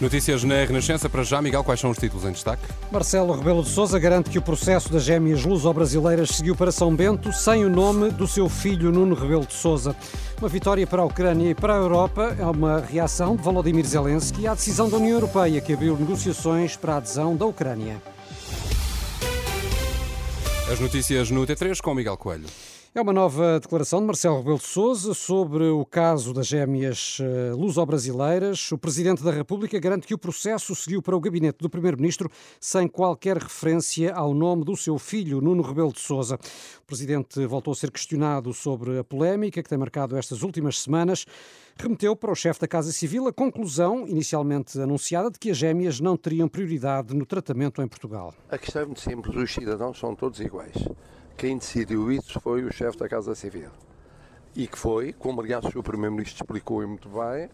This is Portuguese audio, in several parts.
Notícias na Renascença. Para já, Miguel, quais são os títulos em destaque? Marcelo Rebelo de Sousa garante que o processo das gêmeas luso-brasileiras seguiu para São Bento sem o nome do seu filho Nuno Rebelo de Sousa. Uma vitória para a Ucrânia e para a Europa é uma reação de Volodymyr Zelensky à decisão da União Europeia que abriu negociações para a adesão da Ucrânia. As notícias no T3 com Miguel Coelho. É uma nova declaração de Marcelo Rebelo de Sousa sobre o caso das gêmeas eh, luso-brasileiras. O Presidente da República garante que o processo seguiu para o gabinete do Primeiro-Ministro sem qualquer referência ao nome do seu filho, Nuno Rebelo de Sousa. O Presidente voltou a ser questionado sobre a polémica que tem marcado estas últimas semanas. Remeteu para o chefe da Casa Civil a conclusão, inicialmente anunciada, de que as gêmeas não teriam prioridade no tratamento em Portugal. A questão é muito simples: os cidadãos são todos iguais. Quem decidiu isso foi o chefe da Casa Civil. E que foi, como aliás o Primeiro-Ministro explicou muito bem,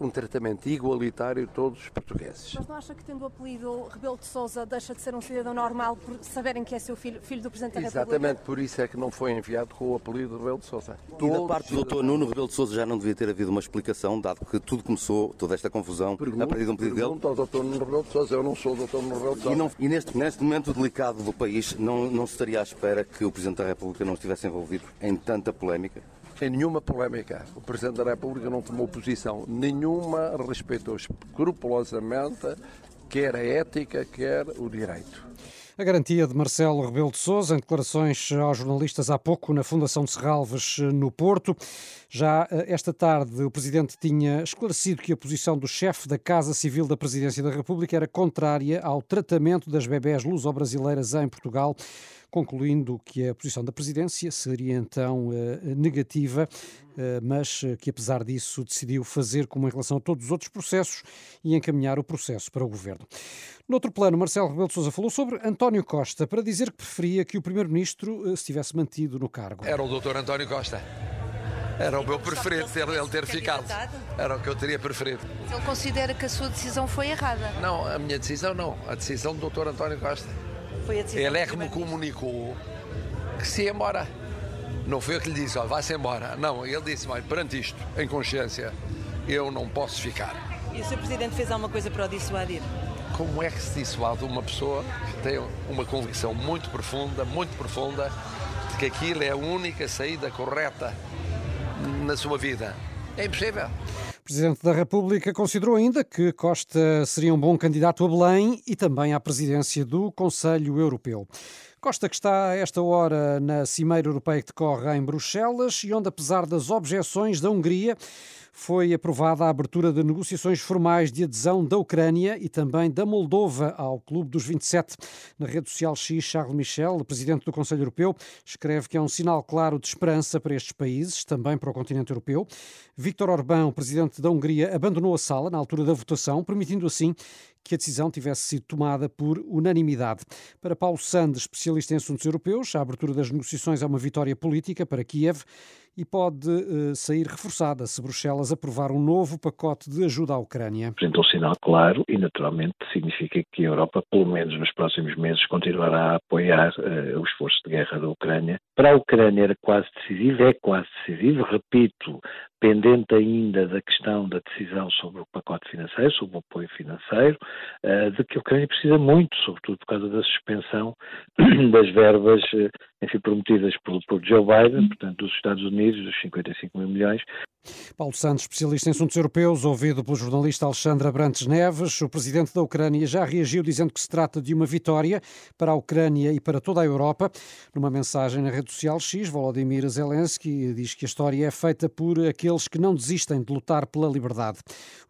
um tratamento igualitário a todos os portugueses. Mas não acha que tendo o apelido Rebelo de Sousa deixa de ser um cidadão normal por saberem que é seu filho, filho do Presidente da Exatamente República? Exatamente por isso é que não foi enviado com o apelido Rebelo de Sousa. E da parte do Dr. Nuno Rebelo de Sousa já não devia ter havido uma explicação, dado que tudo começou, toda esta confusão, a partir de um pedido dele? Ao Dr. Nuno Rebelo de Sousa, eu não sou o Dr. Nuno Rebelo de Sousa. E, não, e neste, neste momento delicado do país, não, não se estaria à espera que o Presidente da República não estivesse envolvido em tanta polémica? Em nenhuma polémica. O Presidente da República não tomou posição nenhuma, respeitou escrupulosamente quer a ética, quer o direito. A garantia de Marcelo Rebelo de Sousa em declarações aos jornalistas há pouco na Fundação de Serralves no Porto. Já eh, esta tarde o Presidente tinha esclarecido que a posição do chefe da Casa Civil da Presidência da República era contrária ao tratamento das bebés luso-brasileiras em Portugal concluindo que a posição da presidência seria então eh, negativa, eh, mas que apesar disso decidiu fazer como em relação a todos os outros processos e encaminhar o processo para o governo. No outro plano, Marcelo Rebelo de Sousa falou sobre António Costa para dizer que preferia que o primeiro-ministro se tivesse mantido no cargo. Era o doutor António Costa. Era o meu preferido ter ele ter ficado. Era o que eu teria preferido. Ele considera que a sua decisão foi errada? Não, a minha decisão não. A decisão do doutor António Costa. Foi a decisão Ele é que me comunicou que se ia embora. Não foi eu que lhe disse, olha, vá-se embora. Não, ele disse, olha, perante isto, em consciência, eu não posso ficar. E o Sr. Presidente fez alguma coisa para o dissuadir? Como é que se dissuade uma pessoa que tem uma convicção muito profunda, muito profunda, de que aquilo é a única saída correta na sua vida? É impossível. Presidente da República considerou ainda que Costa seria um bom candidato a Belém e também à presidência do Conselho Europeu. Costa, que está a esta hora na Cimeira Europeia que decorre em Bruxelas e onde, apesar das objeções da Hungria, foi aprovada a abertura de negociações formais de adesão da Ucrânia e também da Moldova ao Clube dos 27. Na rede social X, Charles Michel, presidente do Conselho Europeu, escreve que é um sinal claro de esperança para estes países, também para o continente europeu. Vítor Orbán, presidente da Hungria, abandonou a sala na altura da votação, permitindo assim que a decisão tivesse sido tomada por unanimidade. Para Paulo Sandes, especialista em assuntos europeus, a abertura das negociações é uma vitória política para Kiev e pode uh, sair reforçada se Bruxelas aprovar um novo pacote de ajuda à Ucrânia. Apresenta um sinal claro e, naturalmente, significa que a Europa, pelo menos nos próximos meses, continuará a apoiar uh, o esforço de guerra da Ucrânia. Para a Ucrânia era quase decisivo, é quase decisivo, repito, pendente ainda da questão da decisão sobre o pacote financeiro, sobre o apoio financeiro, uh, de que a Ucrânia precisa muito, sobretudo por causa da suspensão das verbas, enfim, prometidas por, por Joe Biden, portanto, dos Estados Unidos dos 55 mil milhões, Paulo Santos, especialista em assuntos europeus, ouvido pelo jornalista Alexandre Abrantes Neves, o presidente da Ucrânia já reagiu dizendo que se trata de uma vitória para a Ucrânia e para toda a Europa. Numa mensagem na rede social X, Volodymyr Zelensky diz que a história é feita por aqueles que não desistem de lutar pela liberdade.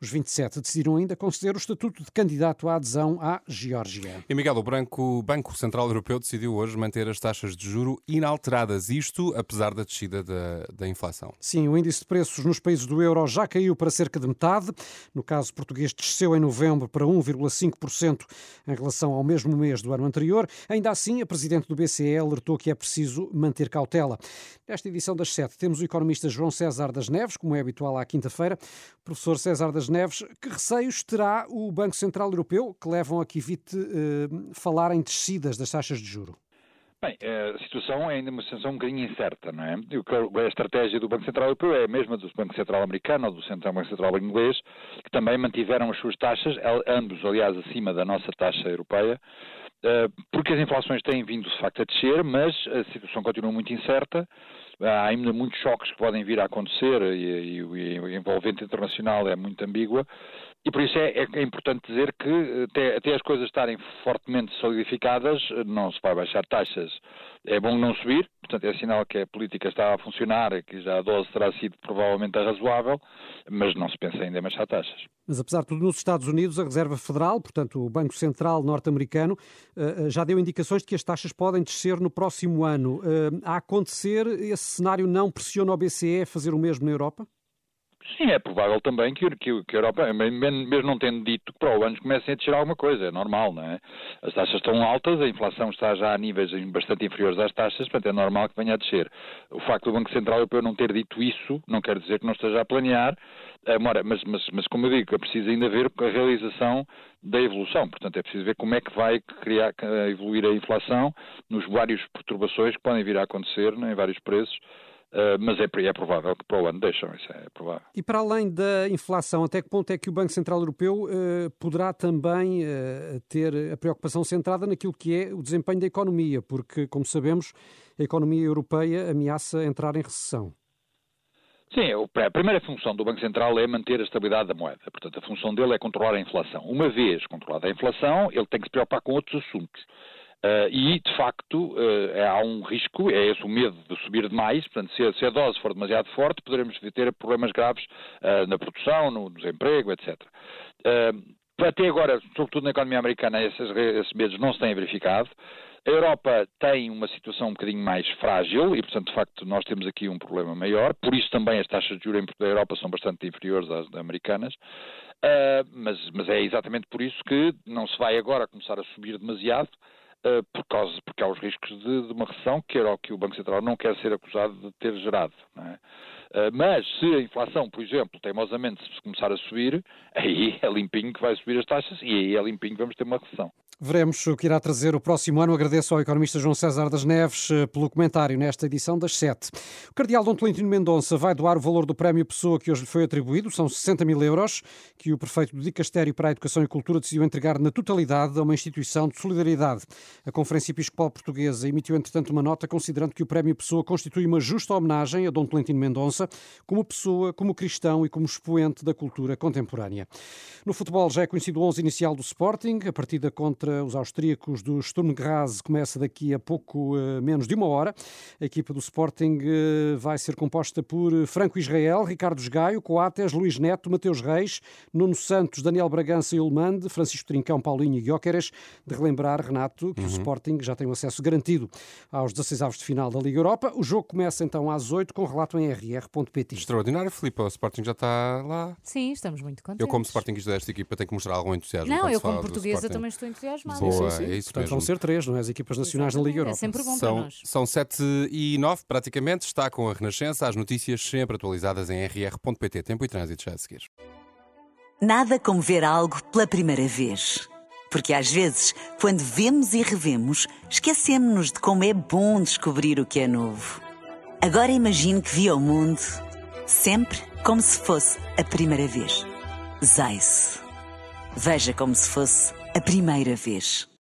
Os 27 decidiram ainda conceder o estatuto de candidato à adesão à Geórgia. E Miguel, o Branco, Banco Central Europeu decidiu hoje manter as taxas de juro inalteradas, isto apesar da descida da, da inflação. Sim, o índice de preços nos países do euro já caiu para cerca de metade. No caso português, desceu em novembro para 1,5% em relação ao mesmo mês do ano anterior. Ainda assim, a presidente do BCE alertou que é preciso manter cautela. Nesta edição das sete, temos o economista João César das Neves, como é habitual à quinta-feira. Professor César das Neves, que receios terá o Banco Central Europeu que levam a que evite eh, falar em descidas das taxas de juro? Bem, a situação é ainda uma situação um bocadinho incerta, não é? A estratégia do Banco Central Europeu é a mesma do Banco Central Americano ou do Banco Central Inglês, que também mantiveram as suas taxas, ambos, aliás, acima da nossa taxa europeia, eh, porque as inflações têm vindo, de facto, a descer, mas a situação continua muito incerta. Há ainda muitos choques que podem vir a acontecer e, a envolvente internacional é muito ambígua e por isso é, é, é importante dizer que até, até, as coisas estarem fortemente solidificadas, não se vai baixar taxas. É bom não subir, portanto é sinal que a política está a funcionar que já a dose terá sido provavelmente razoável, mas não se pensa ainda em baixar taxas. Mas apesar de tudo, nos Estados Unidos, a Reserva Federal, portanto o Banco Central norte-americano, eh, eh, já deu indicações de que as taxas podem descer no próximo ano. Eh, a acontecer, esse cenário não pressiona o BCE a fazer o mesmo na Europa? Sim, é provável também que, que, que a Europa, mesmo não tendo dito que para o ano comecem a descer alguma coisa, é normal, não é? As taxas estão altas, a inflação está já a níveis bastante inferiores às taxas, portanto é normal que venha a descer. O facto do Banco Central Europeu não ter dito isso não quer dizer que não esteja a planear, eh, mas, mas, mas como eu digo, é preciso ainda ver a realização da evolução, portanto é preciso ver como é que vai criar, evoluir a inflação nos vários perturbações que podem vir a acontecer né, em vários preços, mas é, é, provável que para o ano deixam, isso é provável. E para além da inflação, até que ponto é que o Banco Central Europeu uh, poderá também uh, ter a preocupação centrada naquilo que é o desempenho da economia? Porque, como sabemos, a economia europeia ameaça entrar em recessão. Sim, a primeira função do Banco Central é manter a estabilidade da moeda. Portanto, a função dele é controlar a inflação. Uma vez controlada a inflação, ele tem que se preocupar com outros assuntos. Uh, e, de facto, uh, há um risco, é esse o medo de subir demais, portanto, se a, se a dose for demasiado forte, poderemos ter problemas graves uh, na produção, no desemprego, etc. até agora, sobretudo na economia americana, esses, esses medos não se têm verificado. A Europa tem uma situação um bocadinho mais frágil e, portanto, de facto, nós temos aqui um problema maior. Por isso também as taxas de juros da Europa são bastante inferiores às americanas. Uh, mas, mas, é exatamente por isso que não se vai agora começar a subir demasiado, por causa, porque há os riscos de, de, uma recessão, que era o que o Banco Central não quer ser acusado de ter gerado. É? Uh, mas se a inflação, por exemplo, teimosamente se começar a subir, aí é limpinho que vai subir as taxas e aí é limpinho que vamos ter uma recessão. Veremos o que irá trazer o próximo ano. Agradeço ao economista João César das Neves eh, pelo comentário nesta edição das sete. O cardeal Dom Tolentino Mendonça vai doar o valor do prémio Pessoa que hoje lhe foi atribuído, são 60 mil euros, que o prefeito do Dicastério para a Educação e Cultura decidiu entregar na totalidade a uma instituição de solidariedade. A Conferência Episcopal Portuguesa emitiu, entretanto, uma nota considerando que o prémio Pessoa constitui uma justa homenagem a Dom Tolentino Mendonça como pessoa, como cristão e como expoente da cultura contemporânea. No futebol já é conhecido o 11 inicial do Sporting, a partida contra contra os austríacos do Sturm Graz começa daqui a pouco uh, menos de uma hora. A equipa do Sporting uh, vai ser composta por Franco Israel, Ricardo Gaio, Coates, Luís Neto, Mateus Reis, Nuno Santos, Daniel Bragança e Ulmande, Francisco Trincão, Paulinho e Guioqueres. De relembrar, Renato, que uhum. o Sporting já tem o um acesso garantido aos 16 avos de final da Liga Europa. O jogo começa então às 8 com relato em rr.pt. Extraordinário, Filipe. O Sporting já está lá. Sim, estamos muito contentes. Eu, como Sportingista desta equipa, tenho que mostrar algum entusiasmo. Não, eu, como portuguesa, também estou entusiasmada entusiasmado. Boa, sim, sim. é isso Portanto, mesmo. vão ser três, não é? As equipas nacionais Exatamente. da Liga Europa. É sempre bom são, para nós. São sete e nove, praticamente. Está com a Renascença. As notícias sempre atualizadas em rr.pt. Tempo e trânsito já a seguir. Nada como ver algo pela primeira vez. Porque às vezes, quando vemos e revemos, esquecemos-nos de como é bom descobrir o que é novo. Agora imagine que viu o mundo sempre como se fosse a primeira vez. Zais. Veja como se fosse a primeira vez.